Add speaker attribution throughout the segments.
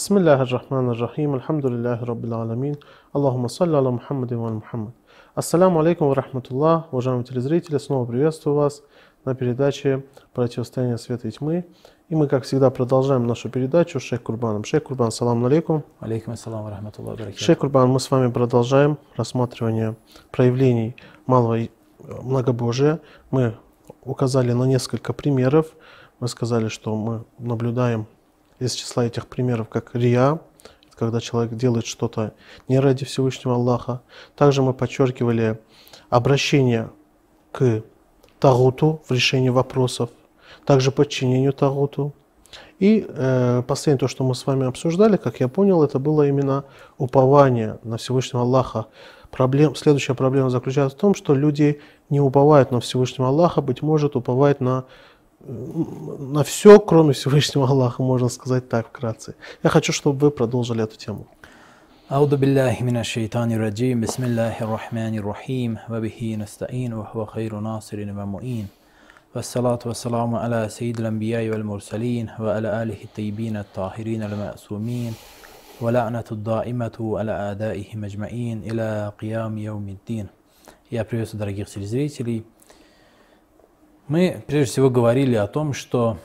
Speaker 1: بسم الله الرحمن الرحيم الحمد لله رب العالمين اللهم صل على محمد وعلى محمد Ассаламу алейкум ва рахматуллах, уважаемые телезрители, снова приветствую вас на передаче «Противостояние света и тьмы». И мы, как всегда, продолжаем нашу передачу с Шейх Курбаном. Шейх Курбан, салам алейкум.
Speaker 2: Алейкум ассалам ва рахматуллах баракатух.
Speaker 1: Шейх Курбан, мы с вами продолжаем рассматривание проявлений малого и- многобожия. Мы указали на несколько примеров. Мы сказали, что мы наблюдаем из числа этих примеров как рия, когда человек делает что-то не ради Всевышнего Аллаха. Также мы подчеркивали обращение к Тагуту в решении вопросов, также подчинению Тагуту. И э, последнее, то, что мы с вами обсуждали, как я понял, это было именно упование на Всевышнего Аллаха. Проблем, следующая проблема заключается в том, что люди не уповают на Всевышнего Аллаха, быть может, уповают на, на все, кроме Всевышнего Аллаха, можно сказать так вкратце. Я хочу, чтобы вы продолжили эту тему.
Speaker 2: أعوذ بالله من الشيطان الرجيم بسم الله الرحمن الرحيم وبه نستعين وهو خير ناصر ومعين والصلاة والسلام على سيد الأنبياء والمرسلين وعلى آله الطيبين الطاهرين المأسومين ولعنة الدائمة على أعدائهم أجمعين إلى قيام يوم الدين Я приветствую дорогих телезрителей. Мы прежде всего говорили о том, что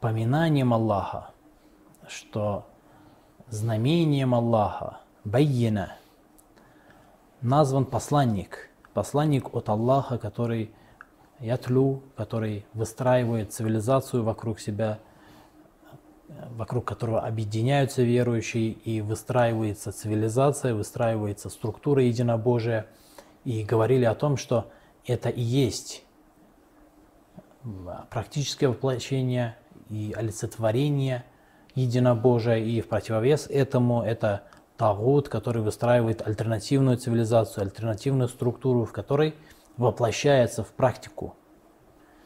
Speaker 2: поминанием Аллаха, что знамением Аллаха, байина, назван посланник, посланник от Аллаха, который ятлю, который выстраивает цивилизацию вокруг себя, вокруг которого объединяются верующие, и выстраивается цивилизация, выстраивается структура единобожия. И говорили о том, что это и есть практическое воплощение и олицетворение единобожия, и в противовес этому это Тагут, который выстраивает альтернативную цивилизацию, альтернативную структуру, в которой воплощается в практику,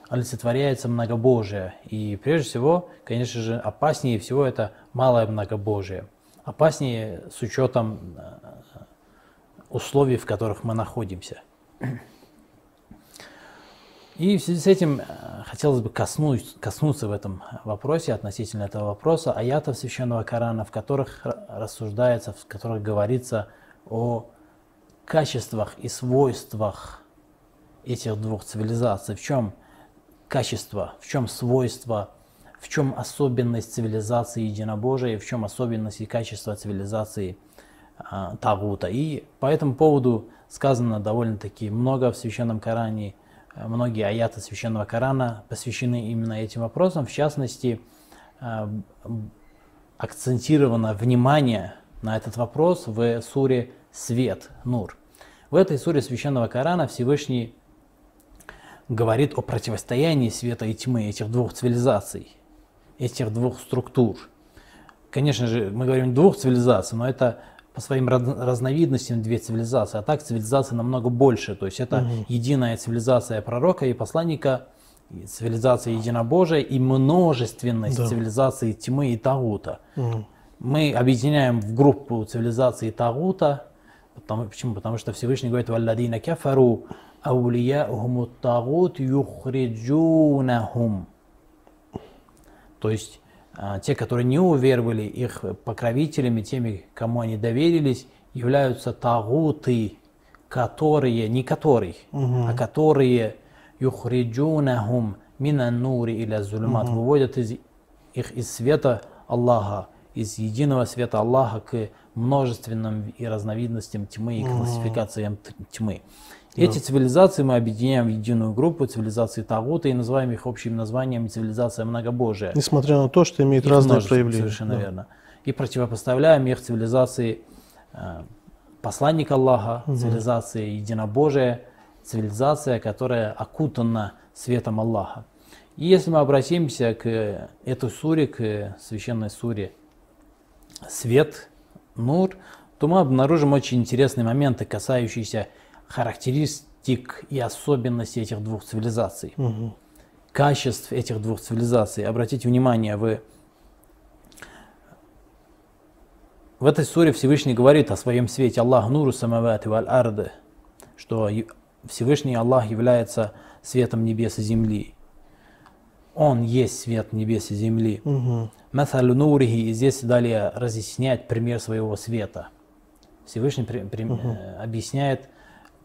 Speaker 2: олицетворяется многобожие. И прежде всего, конечно же, опаснее всего это малое многобожие. Опаснее с учетом э, условий, в которых мы находимся. И в связи с этим э, хотелось бы коснуть, коснуться в этом вопросе, относительно этого вопроса, аятов Священного Корана, в которых рассуждается, в которых говорится о качествах и свойствах этих двух цивилизаций. В чем качество, в чем свойство, в чем особенность цивилизации единобожия, в чем особенность и качество цивилизации Тагута. И по этому поводу сказано довольно-таки много в Священном Коране. Э, Многие аяты Священного Корана посвящены именно этим вопросам. В частности, э, акцентировано внимание на этот вопрос в суре «Свет», «Нур». В этой суре Священного Корана Всевышний говорит о противостоянии света и тьмы этих двух цивилизаций, этих двух структур. Конечно же, мы говорим двух цивилизаций, но это по своим раз- разновидностям две цивилизации, а так цивилизация намного больше. То есть это единая цивилизация пророка и посланника, и цивилизация единобожия и множественность
Speaker 1: Да.
Speaker 2: цивилизации тьмы и Тагута.
Speaker 1: Мгм.
Speaker 2: Мы объединяем в группу цивилизации Тагута. Потому, почему? Потому что Всевышний говорит, «Валладина кафару аулияухуму тагут юхриджунахум». То есть те, которые не уверовали, их покровителями, теми, кому они доверились, являются тагуты, которые, не который, а которые юхриджунахум минан нури или зулюмат, выводят из, их из света Аллаха, из единого света Аллаха к множественным и разновидностям тьмы и классификациям т- тьмы. Эти цивилизации мы объединяем в единую группу цивилизации Тагута и называем их общим названием цивилизация многобожия.
Speaker 1: Несмотря на то, что имеет
Speaker 2: Их
Speaker 1: разные проявления.
Speaker 2: Совершенно
Speaker 1: Да.
Speaker 2: верно. И противопоставляем их цивилизации э, посланника Аллаха, цивилизации единобожия, цивилизация, которая окутана светом Аллаха. И если мы обратимся к этой суре, к священной суре Свет, Нур, то мы обнаружим очень интересные моменты, касающиеся характеристик и особенностей этих двух цивилизаций
Speaker 1: Мгм.
Speaker 2: качеств этих двух цивилизаций. Обратите внимание, вы в этой суре Всевышний говорит о своем свете Аллах нуру самавати валь арды, что Всевышний Аллах является светом небес и земли. Он есть свет небес и земли. Масалю нурихи, и здесь далее разъясняет пример своего света. Всевышний при- при- э, объясняет,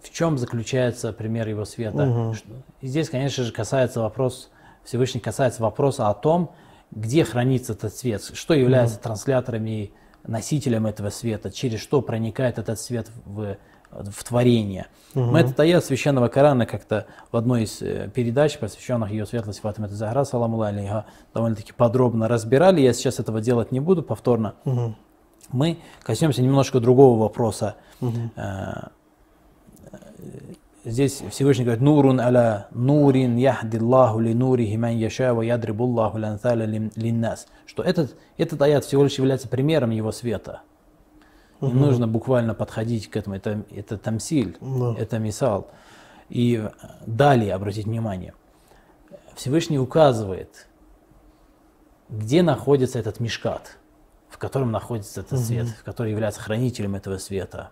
Speaker 2: в чем заключается пример его света. Что- И здесь, конечно же, касается вопрос, Всевышний касается вопроса о том, где хранится этот свет, что является транслятором и носителем этого света, через что проникает этот свет в, в творение. Мы этот аят священного Корана как-то в одной из э, передач, посвященных ее светлости Фатима Захара, саламу алейха, довольно-таки подробно разбирали. Я сейчас этого делать не буду повторно.
Speaker 1: Мгм.
Speaker 2: Мы коснемся немножко другого вопроса.
Speaker 1: Мгм.
Speaker 2: Здесь Всевышний говорит, «Нурун аля нурин яхдиллаху ли нурихи ман яша ва ядрибуллаху ланцаля линнас». Что этот, этот аят всего лишь является примером его света. Не нужно буквально подходить к этому. Это, это тамсиль,
Speaker 1: Да.
Speaker 2: это мисал. И далее, обратите внимание, Всевышний указывает, где находится этот мешкат, в котором находится этот свет, в который является хранителем этого света.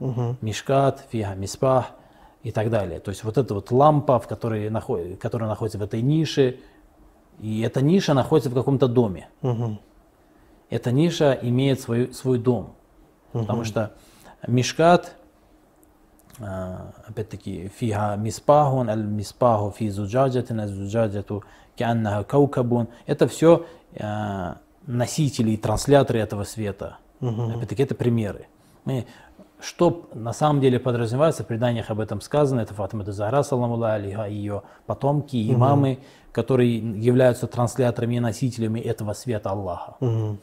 Speaker 1: Мгм.
Speaker 2: Мишкат, фига, миспах и так далее. То есть вот эта вот лампа, в которой наход- которая находится в этой нише, и эта ниша находится в каком-то доме.
Speaker 1: Мгм.
Speaker 2: Эта ниша имеет свой, свой дом. Потому что мишкат, а, опять-таки, фига миспахун, аль миспаху фи зуджаджатин, аль зуджаджату кианнаха каукабун. Это все носители и трансляторы этого света. Опять-таки, это примеры. Мы, что на самом деле подразумевается, в преданиях об этом сказано, это Фатима Захара, саламу алейха, и ее потомки, имамы, которые являются трансляторами и носителями этого света Аллаха.
Speaker 1: Мгм.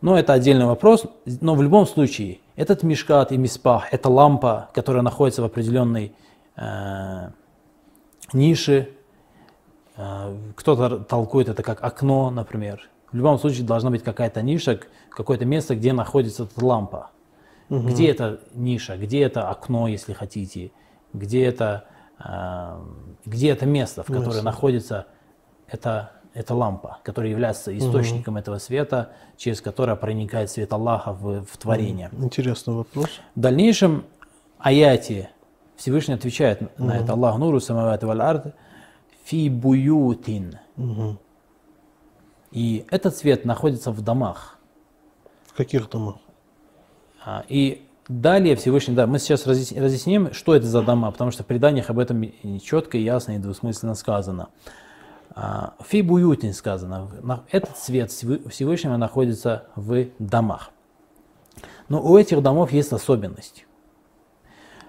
Speaker 2: Но это отдельный вопрос. Но в любом случае, этот мишкат и миспах, это лампа, которая находится в определенной э, нише. Э, кто-то толкует это как окно, например. В любом случае должна быть какая-то ниша, какое-то место, где находится эта лампа. Где эта ниша, где это окно, если хотите, где это, э, где это место, в которое
Speaker 1: Место.
Speaker 2: находится эта, эта лампа, которая является источником этого света, через которое проникает свет Аллаха в, в творение.
Speaker 1: Интересный вопрос.
Speaker 2: В дальнейшем аяте Всевышний отвечает на это Аллах нуру самавати валь фи буютин.
Speaker 1: Мгм.
Speaker 2: И этот свет находится в домах.
Speaker 1: В каких домах?
Speaker 2: А, И далее Всевышний, да, мы сейчас разъяс- разъясним, что это за дома, потому что в преданиях об этом четко, ясно, и двусмысленно сказано. А, Фи буютин сказано, этот свет Всевы- Всевышнего находится в домах. Но у этих домов есть особенность.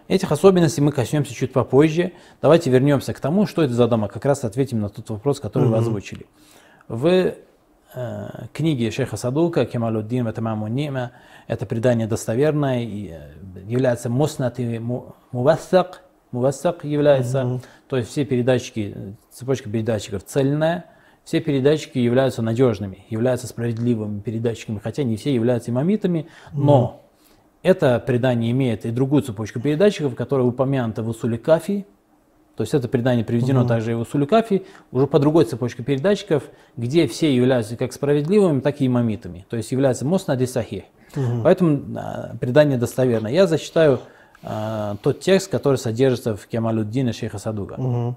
Speaker 2: Этих особенностей мы коснемся чуть попозже. Давайте вернемся к тому, что это за дома. Как раз ответим на тот вопрос, который вы озвучили. В э, книге шейха Садука Кемалуддин Ватамаму Нима это предание достоверное и э, является муснат и му- мувассак. Мувассак является, то есть все передатчики, цепочка передатчиков цельная, все передатчики являются надежными, являются справедливыми передатчиками, хотя не все являются имамитами, но это предание имеет и другую цепочку передатчиков, которая упомянута в Усуле Кафи. То есть это предание приведено также и в Усуле Кафи, уже по другой цепочке передатчиков, где все являются как справедливыми, так и имамитами. То есть является Мосна Сахих. Поэтому а, предание достоверно. Я зачитаю а, тот текст, который содержится в Кемалюддине шейха Садуга.
Speaker 1: Мгм.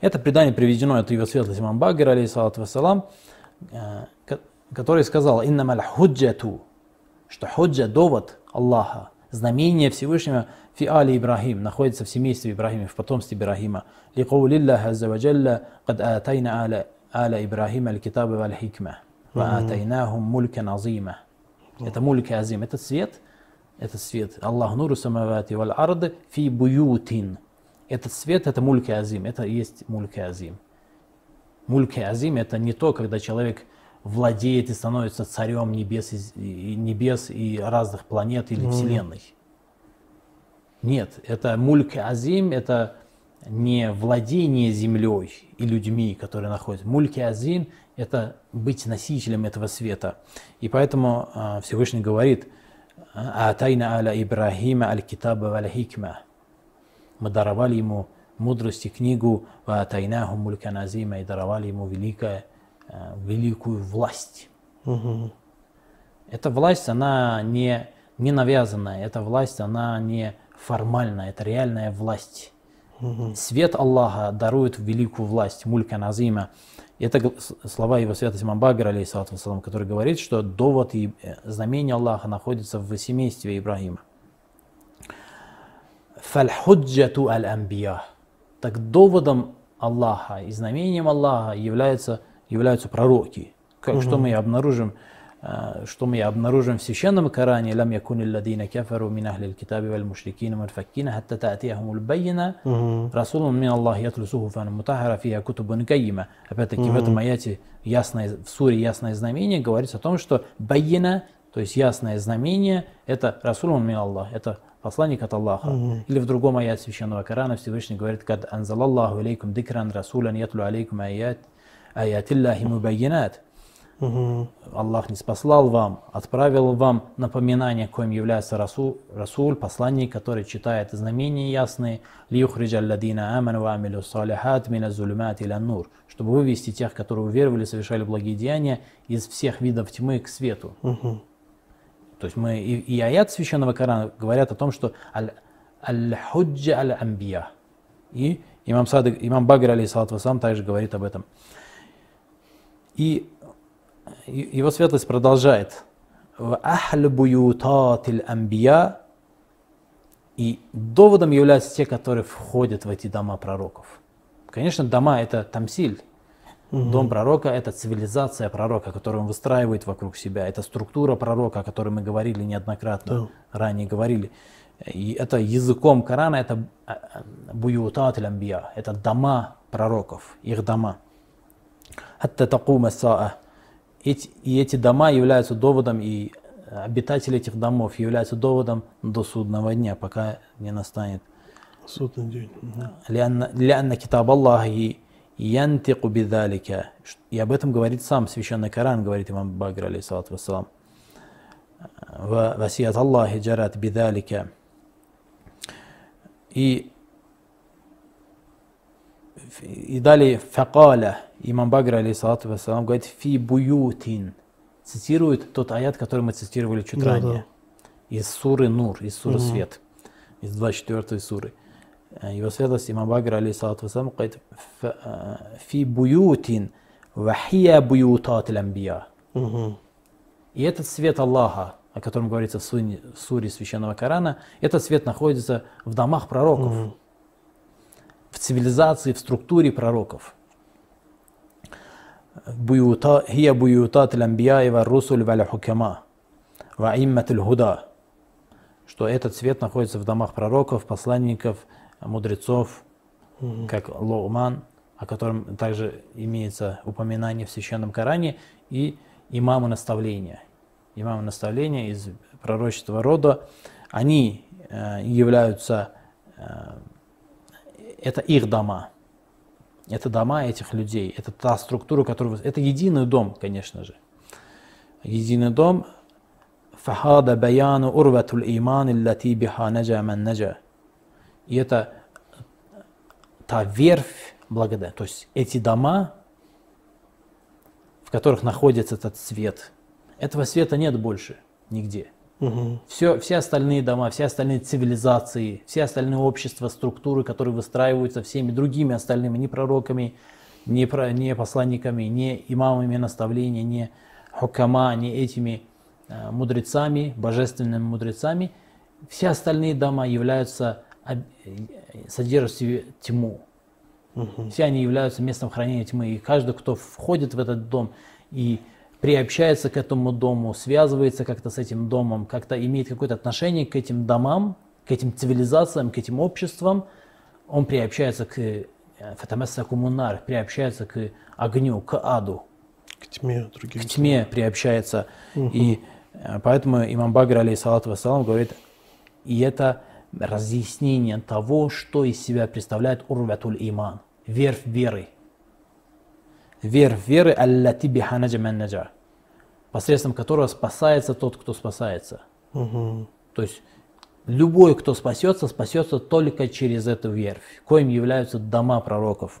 Speaker 2: Это предание приведено от его светлости имам Багир, алейхиссалату вассалам, э, ко- который сказал «Иннамаль худжату», что худжа – довод Аллаха, знамение Всевышнего фи али Ибрахим, находится в семействе Ибрахима, в потомстве Ибрахима. «Ликаулиллах азза ва джалла, кад атайна аля, аля Ибрахима аль-китаба валь хикма, ва атайнахум мулькан азима». Это мульк азим, этот свет, этот свет, Аллах нуру самавати валь арды фи буютин. Этот свет, это мульк азим, это и есть мульк азим. Мульк азим это не то, когда человек владеет и становится царем небес и, небес и разных планет или вселенной. Нет, это мульк азим, это не владение землей и людьми, которые находятся. Мульки азим – это быть носителем этого света. И поэтому а, Всевышний говорит «Атайна аля Ибрахима аль-китаба валь хикма». Мы даровали ему мудрость и книгу «Атайнаху мулька назима» и даровали ему великое, а, великую власть.
Speaker 1: Мгм.
Speaker 2: Эта власть, она не, не навязанная, эта власть, она не формальная, это реальная власть. Свет Аллаха дарует великую власть, мулька назима. Это слова его святости Мамбагра, вассалам, который говорит, что довод и э, знамение Аллаха находится в семействе Ибрагима. Фальхуджату аль-амбия. Так доводом Аллаха и знамением Аллаха являются, являются пророки. Как, Что мы обнаружим, э, что мы обнаружим в священном Коране, «Лам якуни ладина кафару мин ахли аль-китаби валь мушрикина мунфаккина хатта та'тияхум аль-байна расулун мин Аллах ятлу сухуфан мутахара фиha кутубун кайима». Опять-таки в этом аяте ясное, в суре ясное знамение говорится о том, что байина, то есть ясное знамение, это расулун мин Аллах, это посланник от Аллаха. Или в другом аяте священного Корана Всевышний говорит, «Кад анзалаллаху алейкум дикран расулян ятлу алейкум аят, аятиллахи мубайинат». Аллах не спаслал вам, отправил вам напоминание, коим является Расул, Расуль, посланник, который читает знамения ясные, чтобы вывести тех, которые уверовали, совершали благие деяния, из всех видов тьмы к свету. То есть мы и, и аят священного Корана говорят о том, что аль- аль-худжа аль-амбия. И имам, Садык, имам Багр, алейхиссалату вассалам, также говорит об этом. И его светлость продолжает. «Ва ахлю буютатил амбия» И доводом являются те, которые входят в эти дома пророков. Конечно, дома – это тамсиль. Дом пророка – это цивилизация пророка, которую он выстраивает вокруг себя. Это структура пророка, о которой мы говорили неоднократно, ранее говорили. И это языком Корана, это а, буютат амбия, это дома пророков, их дома хатта такума саа. Эти, и эти дома являются доводом, и обитатели этих домов являются доводом до судного дня, пока не настанет
Speaker 1: судный день.
Speaker 2: Лянна китаб Аллахи янтику бидалика. И об этом говорит сам священный Коран, говорит имам Багр, алейсалату вассалам. Васият Аллахи джарат бидалика. И и далее факаля, имам Багр, алейхиссалату вассалам, говорит фи буютин. Цитирует тот аят, который мы цитировали чуть
Speaker 1: Да,
Speaker 2: ранее. Из суры Нур, из суры Свет, из 24 суры. Э, Его светлость имам Багр, алейхиссалату вассалам, говорит «Ф- э, фи буютин вахия буютат амбия.
Speaker 1: Мгм.
Speaker 2: И этот свет Аллаха, о котором говорится в суре священного Корана, этот свет находится в домах пророков, в цивилизации, в структуре пророков. Ва русуль ва хукама ва иммат худа что этот свет находится в домах пророков, посланников, мудрецов, как Лоуман, о котором также имеется упоминание в Священном Коране, и имамы наставления. Имамы наставления из пророчества рода, они э, являются, э, это их дома. Это дома этих людей, это та структура, которую... Это единый дом, конечно же. Единый дом. Фахада баяну урватул иман лати биха наджа ман наджа. И это та верфь благодать. То есть эти дома, в которых находится этот свет. Этого света нет больше нигде.
Speaker 1: Мгм.
Speaker 2: Все, все остальные дома, все остальные цивилизации, все остальные общества, структуры, которые выстраиваются всеми другими остальными, не пророками, не, про, не посланниками, не имамами наставления, не хукама, не этими э, мудрецами, божественными мудрецами, все остальные дома являются, э, содержат в себе тьму. Все они являются местом хранения тьмы. И каждый, кто входит в этот дом и приобщается к этому дому, связывается как-то с этим домом, как-то имеет какое-то отношение к этим домам, к этим цивилизациям, к этим обществам, он приобщается к э, фатамасса кумунар, приобщается к огню, к аду
Speaker 1: К тьме других.
Speaker 2: к тьме приобщается. И э, поэтому имам Багр, алейхиссалату вассалам, говорит, и это разъяснение того, что из себя представляет урватуль иман, верфь веры. Верфь веры, аллати биха наджа ман наджа, посредством которого спасается тот, кто спасается.
Speaker 1: Мгм.
Speaker 2: То есть любой, кто спасется, спасется только через эту верфь, коим являются дома пророков.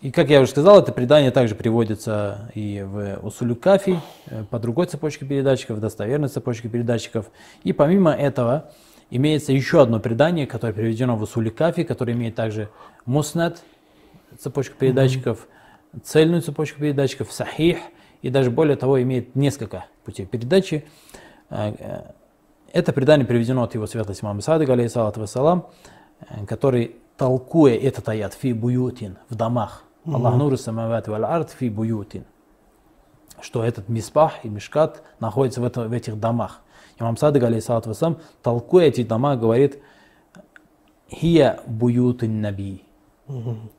Speaker 2: И как я уже сказал, это предание также приводится и в Усулю Кафи, э, по другой цепочке передатчиков, достоверной цепочке передатчиков. И помимо этого, имеется еще одно предание, которое переведено в Усуликафи, которое имеет также муснат, цепочку передатчиков, цельную цепочку передатчиков, сахих, и даже более того имеет несколько путей передачи. Э, э, это предание приведено от его светлости Мамы Садыга, алейхиссалату вассалам, э, который, толкуя этот аят фи буютин, в домах, Аллах нуру самават арт фи буютин, что этот миспах и мишкат находится в, это, в этих домах. Имам Садык, алейхиссалату вассалам, толкуя эти дома, говорит, хия буютин наби,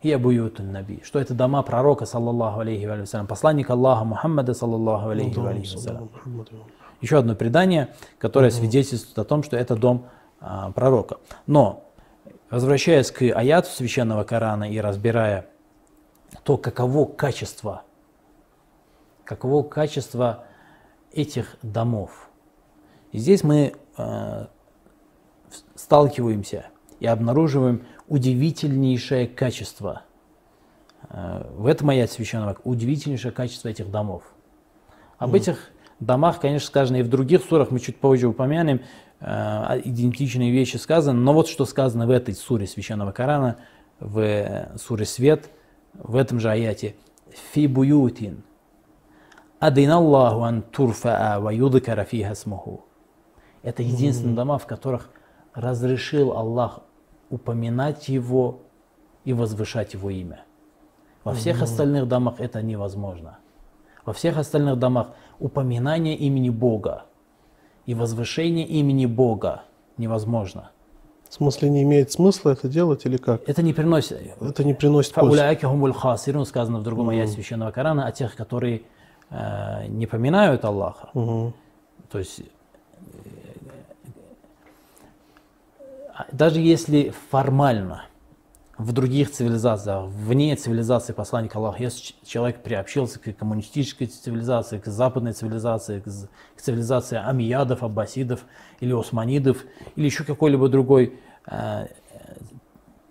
Speaker 2: Хия буютун наби. Что это дома пророка, саллаллаху алейхи вассалям, посланника Аллаха Мухаммада, саллаллаху алейхи вассалям. Еще одно предание, которое свидетельствует о том, что это дом а, пророка. Но, возвращаясь к аяту священного Корана и разбирая то, каково качество, каково качество этих домов. И здесь мы э, сталкиваемся и обнаруживаем удивительнейшее качество. Э, в этом аят священного, удивительнейшее качество этих домов. Об mm. этих домах, конечно, сказано и в других сурах, мы чуть позже упомянем, э, идентичные вещи сказаны, но вот что сказано в этой суре священного Корана, в э, суре Свет, в этом же аяте. Фи буютин. Адин Аллаху ан турфаа ва юдкара фиха смуху. Это единственные дома, в которых разрешил Аллах упоминать Его и возвышать Его имя. Во всех остальных домах это невозможно. Во всех остальных домах упоминание имени Бога и возвышение имени Бога невозможно.
Speaker 1: В смысле, не имеет смысла это делать или как?
Speaker 2: Это не приносит.
Speaker 1: Это не приносит пользы.
Speaker 2: сказано в другом аяте священного Корана о тех, которые э, не поминают Аллаха. Угу. То есть даже если формально в других цивилизациях, вне цивилизации посланника Аллаха, если человек приобщился к коммунистической цивилизации, к западной цивилизации, к цивилизации амиядов, аббасидов или османидов, или еще какой-либо другой э,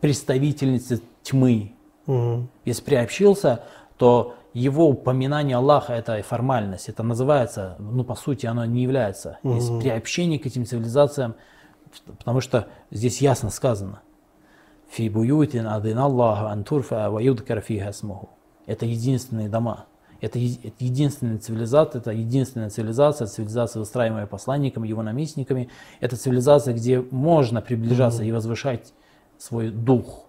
Speaker 2: представительницы тьмы, угу. если приобщился, то его упоминание Аллаха это формальность, это называется, ну по сути оно не является. Угу. Есть приобщение к этим цивилизациям Потому что здесь ясно сказано. Фи буютин адин Аллаху антурфа ва юдкар фиха смуху. Это единственные дома. Это единственная цивилизация, это единственная цивилизация, цивилизация, выстраиваемая посланниками, его наместниками. Это цивилизация, где можно приближаться и возвышать свой дух,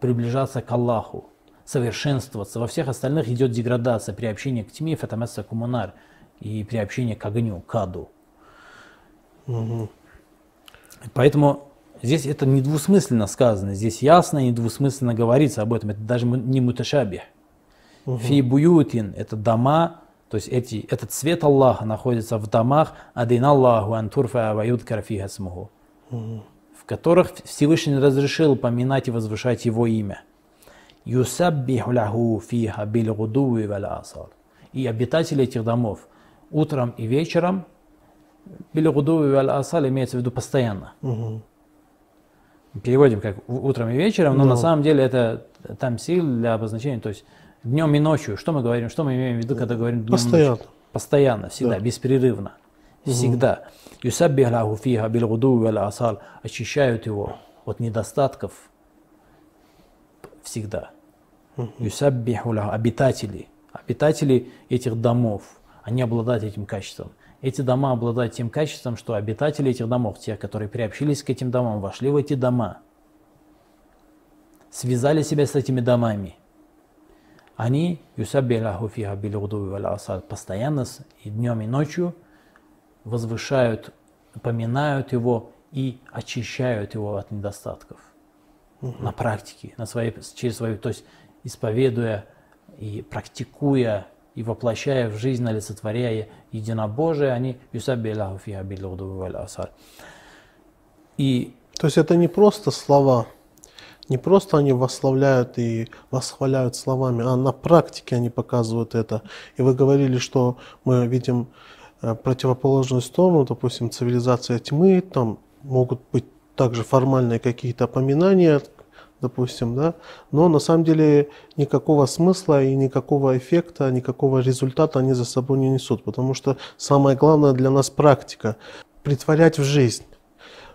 Speaker 2: приближаться к Аллаху, совершенствоваться. Во всех остальных идет деградация, приобщение к тьме, фатамеса кумунар, и приобщение к огню, к аду. Mm-hmm. Поэтому здесь это недвусмысленно сказано, здесь ясно и недвусмысленно говорится об этом. Это даже не муташабих. Угу. Фи буютин – это дома, то есть эти, этот цвет Аллаха находится в домах адин Аллаху антурфа ваюд карфиха смуху, в которых Всевышний разрешил поминать и возвышать Его имя. Юсаббиху лаху фиха бил асар. И обитатели этих домов утром и вечером – Билюгудуви валь асаль имеется в виду постоянно. Угу. Переводим как утром и вечером, но, но на самом деле это там сил для обозначения, то есть днем и ночью. Что мы говорим, что мы имеем в виду, когда говорим днем
Speaker 1: Постоянно.
Speaker 2: и ночью? Постоянно, всегда, да. беспрерывно. Всегда. Юсаббих лаху фиха билгуду валь асал. Очищают его от недостатков всегда. Юсаббиху обитатели. Обитатели этих домов, они обладают этим качеством. Эти дома обладают тем качеством, что обитатели этих домов, те, которые приобщились к этим домам, вошли в эти дома, связали себя с этими домами, они постоянно и днем, и ночью возвышают, поминают его и очищают его от недостатков угу. на практике, на своей, через свою, то есть исповедуя и практикуя и воплощая в жизнь, олицетворяя единобожие, они юсабби Аллаху фиха асар. И
Speaker 1: то есть это не просто слова, не просто они восславляют и восхваляют словами, а на практике они показывают это. И вы говорили, что мы видим э, противоположную сторону, допустим, цивилизация тьмы, там могут быть также формальные какие-то опоминания, допустим, да, но на самом деле никакого смысла и никакого эффекта, никакого результата они за собой не несут, потому что самое главное для нас практика, притворять в жизнь.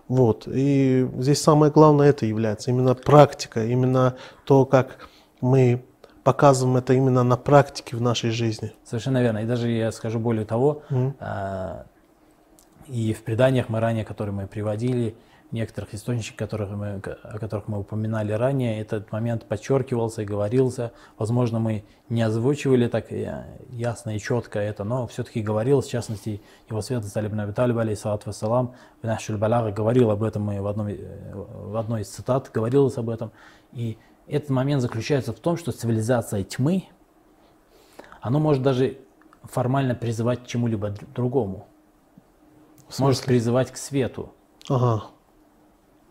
Speaker 1: Вот. И здесь самое главное это является именно практика, именно то, как мы показываем это именно на практике в нашей жизни.
Speaker 2: Совершенно верно. И даже я скажу более того, а, и в преданиях мы ранее, которые мы приводили, некоторых источниках, которых мы, о которых мы упоминали ранее, этот момент подчеркивался и говорился. Возможно, мы не озвучивали так э, ясно и четко это, но все-таки говорил, в частности, его светлость Али ибн Аби Талиб, алейхиссалату вассалам, в Нахшуль Балага говорил об этом, и в, одном, э, в одной из цитат говорилось об этом. И этот момент заключается в том, что цивилизация тьмы, оно может даже формально призывать к чему-либо др- другому. Может призывать к свету.
Speaker 1: Ага.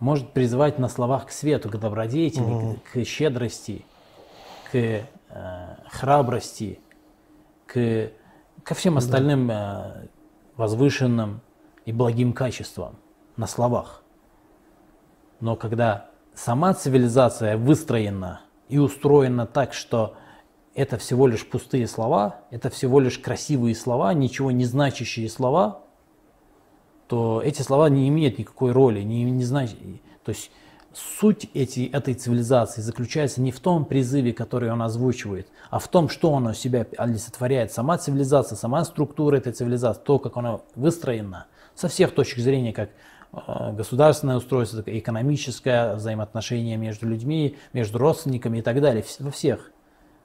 Speaker 2: Может призывать на словах к свету, к добродетели,
Speaker 1: Мгм.
Speaker 2: к, к щедрости, к э, храбрости, к, ко всем остальным э, возвышенным и благим качествам на словах. Но когда сама цивилизация выстроена и устроена так, что это всего лишь пустые слова, это всего лишь красивые слова, ничего не значащие слова, то эти слова не имеют никакой роли, не, не значит, то есть суть эти, этой цивилизации заключается не в том призыве, который он озвучивает, а в том, что он у себя олицетворяет. Сама цивилизация, сама структура этой цивилизации, то, как она выстроена, со всех точек зрения, как э, государственное устройство, экономическое, взаимоотношения между людьми, между родственниками и так далее, во всех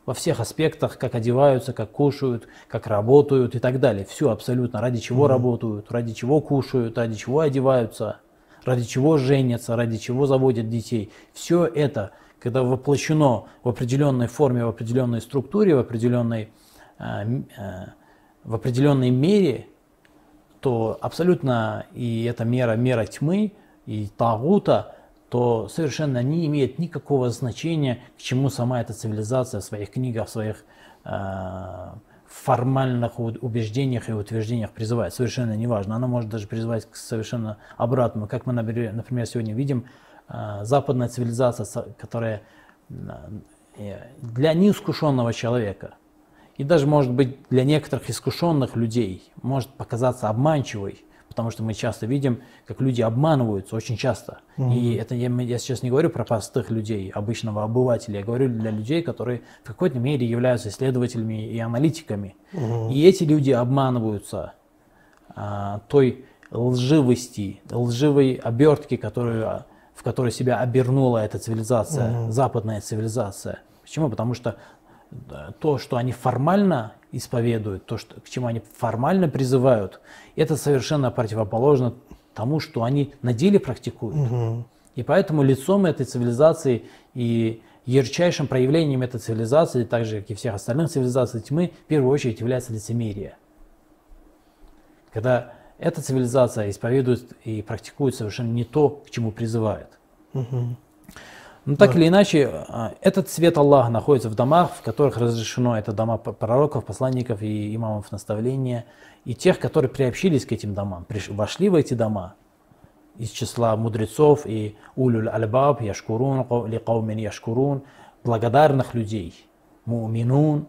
Speaker 2: во всех аспектах, как одеваются, как кушают, как работают и так далее. Все абсолютно. Ради чего работают, ради чего кушают, ради чего одеваются, ради чего женятся, ради чего заводят детей. Все это, когда воплощено в определенной форме, в определенной структуре, в определенной, э, э, в определенной мере, то абсолютно и эта мера, мера тьмы и тагута, то совершенно не имеет никакого значения, к чему сама эта цивилизация в своих книгах, в своих э, формальных убеждениях и утверждениях призывает. Совершенно неважно. Она может даже призывать к совершенно обратному. Как мы, например, сегодня видим, э, западная цивилизация, которая э, для неискушенного человека и даже, может быть, для некоторых искушенных людей может показаться обманчивой, потому что мы часто видим, как люди обманываются, очень часто. И это я, я сейчас не говорю про простых людей, обычного обывателя, я говорю для людей, которые в какой-то мере являются исследователями и аналитиками. И эти люди обманываются а, той лживости, лживой обертки, которую, в которой себя обернула эта цивилизация, западная цивилизация. Почему? Потому что то, что они формально исповедуют, то, что, к чему они формально призывают, это совершенно противоположно тому, что они на деле практикуют. И поэтому лицом этой цивилизации и ярчайшим проявлением этой цивилизации, так же, как и всех остальных цивилизаций тьмы, в первую очередь является лицемерие. Когда эта цивилизация исповедует и практикует совершенно не то, к чему призывает. Но так или иначе, а, этот свет Аллаха находится в домах, в которых разрешено, это дома пророков, посланников и имамов наставления, и тех, которые приобщились к этим домам, приш- вошли в эти дома из числа мудрецов и улюль альбаб, яшкурун, кау- ли каумин яшкурун, благодарных людей, муминун,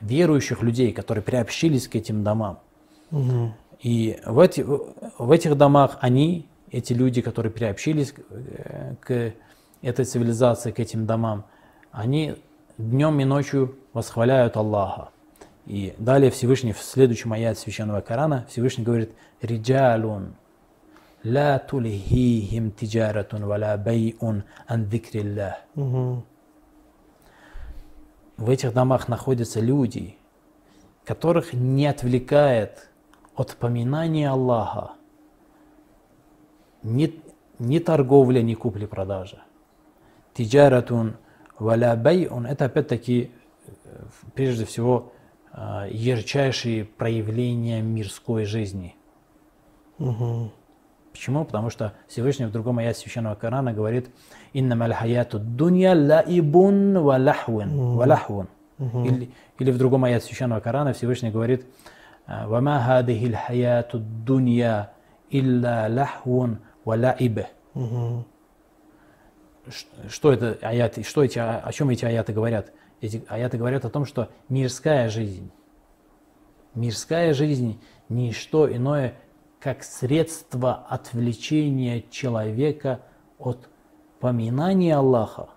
Speaker 2: верующих людей, которые приобщились к этим домам. И в, эти, в этих домах они, эти люди, которые приобщились к, э, к этой цивилизации, к этим домам, они днем и ночью восхваляют Аллаха. И далее Всевышний, в следующем аят Священного Корана, Всевышний говорит «Риджалун ла тулихихим тиджаратун вала бейун ан В этих домах находятся люди, которых не отвлекает от поминания Аллаха ни, ни торговля, ни купли-продажа. Тиджаратун валя байун – это опять-таки, э, прежде всего, э, ярчайшие проявления мирской жизни. Почему? Потому что Всевышний в другом аяте Священного Корана говорит «Иннама аль-хаяту дунья лаибун ва лахвун». ва лахвун». Или, или в другом аяте Священного Корана Всевышний говорит «Вама хадихи аль-хаяту дунья илля лахвун ва лаиб». Что это аяты, что эти, о чем эти аяты говорят? Эти аяты говорят о том, что мирская жизнь, мирская жизнь – не что иное, как средство отвлечения человека от поминания Аллаха.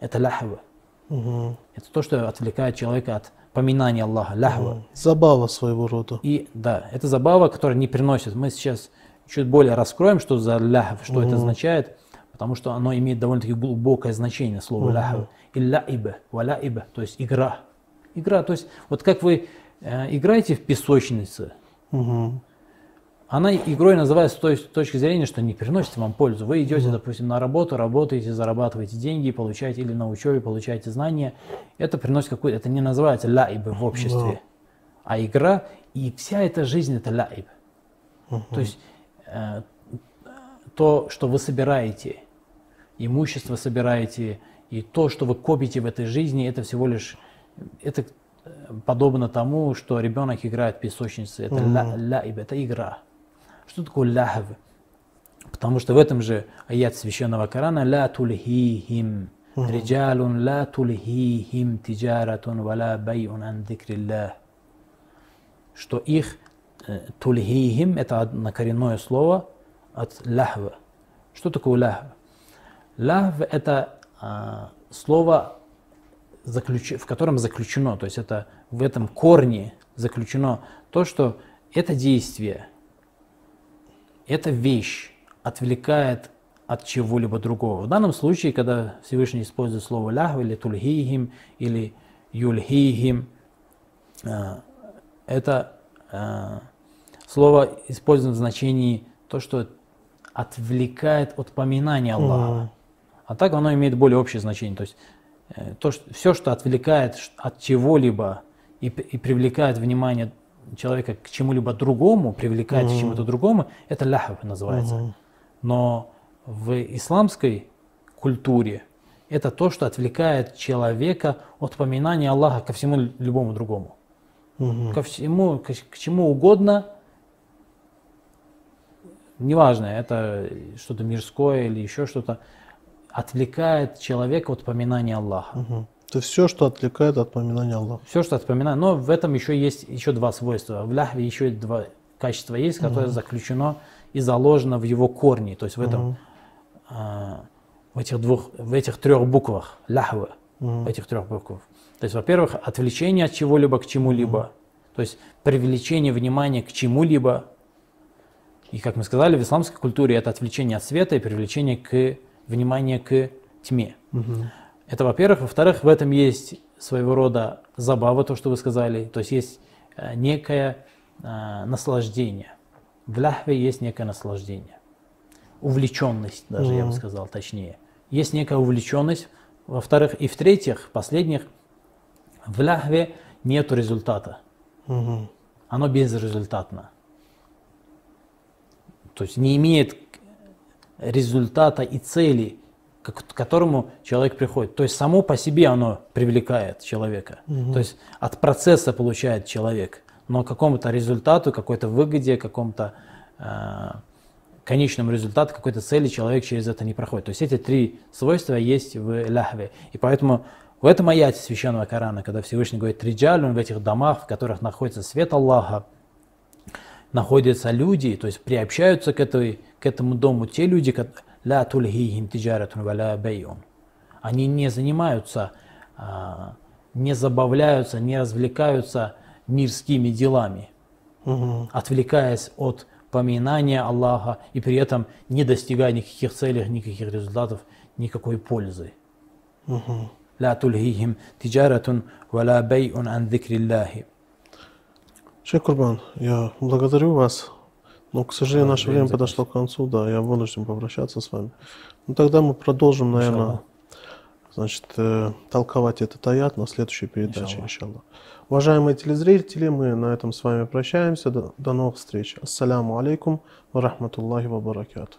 Speaker 2: Это ляхва.
Speaker 1: Мгм.
Speaker 2: Это то, что отвлекает человека от поминания Аллаха, ляхва.
Speaker 1: Забава своего рода.
Speaker 2: И да, это забава, которая не приносит. Мы сейчас чуть более раскроем, что за ляхв, что это означает, потому что оно имеет довольно-таки глубокое значение, слово ляхв. И ляиба, валяиба, то есть игра. Игра, то есть вот как вы э, играете в песочнице,
Speaker 1: Мгм.
Speaker 2: она игрой называется с той с точки зрения, что не приносит вам пользу. Вы идете, допустим, на работу, работаете, зарабатываете деньги, получаете или на учебе, получаете знания. Это приносит какой-то, это не называется ляибы в обществе, а игра. И вся эта жизнь это ляиб. То есть э, то, что вы собираете, имущество собираете, и то, что вы копите в этой жизни, это всего лишь, это э, подобно тому, что ребенок играет в песочнице. Это ля- ляиб, это игра. Что такое ляхв? Потому что в этом же аят священного Корана «Ла тульхихим риджалун ла тульхихим тиджаратун вала байун ан дикриллах» что их э, тульхихим – это однокоренное слово от ляхва. Что такое ляхв? Ляхв – это а, слово, заключ- в котором заключено, то есть это в этом корне заключено то, что это действие, эта вещь отвлекает от чего-либо другого. В данном случае, когда Всевышний использует слово ляхв или тульхихим или юльхихим, а, это а, слово используется в значении то, что отвлекает от поминания Аллаха. А так оно имеет более общее значение. То есть э, то, что, все, что отвлекает от чего-либо и, и привлекает внимание человека к чему-либо другому, привлекает к чему-то другому, это ляхв называется. Но в исламской культуре это то, что отвлекает человека от поминания Аллаха ко всему любому другому. Ко всему, к, к чему угодно, неважно, это что-то мирское или еще что-то, отвлекает человека от поминания Аллаха.
Speaker 1: Мгм. То есть все, что отвлекает от поминания Аллаха.
Speaker 2: Все, что отпоминаю. Но в этом еще есть еще два свойства. В ляхве еще два качества есть, которое заключено и заложено в его корне. То есть в этом, а, в этих двух, в этих трех буквах ляхва, в этих трех буквах. То есть, во-первых, отвлечение от чего-либо к чему-либо. То есть привлечение внимания к чему-либо. И, как мы сказали, в исламской культуре это отвлечение от света и привлечение к внимания к тьме. Это, во-первых. Во-вторых, в этом есть своего рода забава, то, что вы сказали. То есть есть э, некое э, наслаждение. В ляхве есть некое наслаждение. Увлеченность, даже я бы сказал точнее. Есть некая увлеченность. Во-вторых, и в-третьих, последних, в ляхве нет результата.
Speaker 1: Мгм.
Speaker 2: Оно безрезультатно. То есть не имеет результата и цели, к которому человек приходит. То есть само по себе оно привлекает человека. То есть от процесса получает человек. Но к какому-то результату, какой-то выгоде, какому-то э, конечному результату, какой-то цели человек через это не проходит. То есть эти три свойства есть в ляхве. И поэтому в этом аяте священного Корана, когда Всевышний говорит «Триджалюн» в этих домах, в которых находится свет Аллаха, находятся люди, то есть приобщаются к, этой, к этому дому те люди, ко- «Ла тульхихим тиджаратун ва ла бейун». Они не занимаются, а, не забавляются, не развлекаются мирскими делами,
Speaker 1: Мгм.
Speaker 2: отвлекаясь от поминания Аллаха и при этом не достигая никаких целей, никаких результатов, никакой пользы. لا تلهيهم تجارة ولا بيع عن ذكر الله
Speaker 1: Шейх Курбан, я благодарю вас. Но, к сожалению,
Speaker 2: Да,
Speaker 1: наше
Speaker 2: время
Speaker 1: время подошло к концу, да, я вынужден попрощаться с вами. Ну, тогда мы продолжим, наверное,
Speaker 2: Иншаллах.
Speaker 1: значит, э, толковать этот аят на следующей передаче,
Speaker 2: Иншаллах.
Speaker 1: иншаллах. Уважаемые телезрители, мы на этом с вами прощаемся. До, до новых встреч. Ассаляму алейкум ва рахматуллахи ва баракату.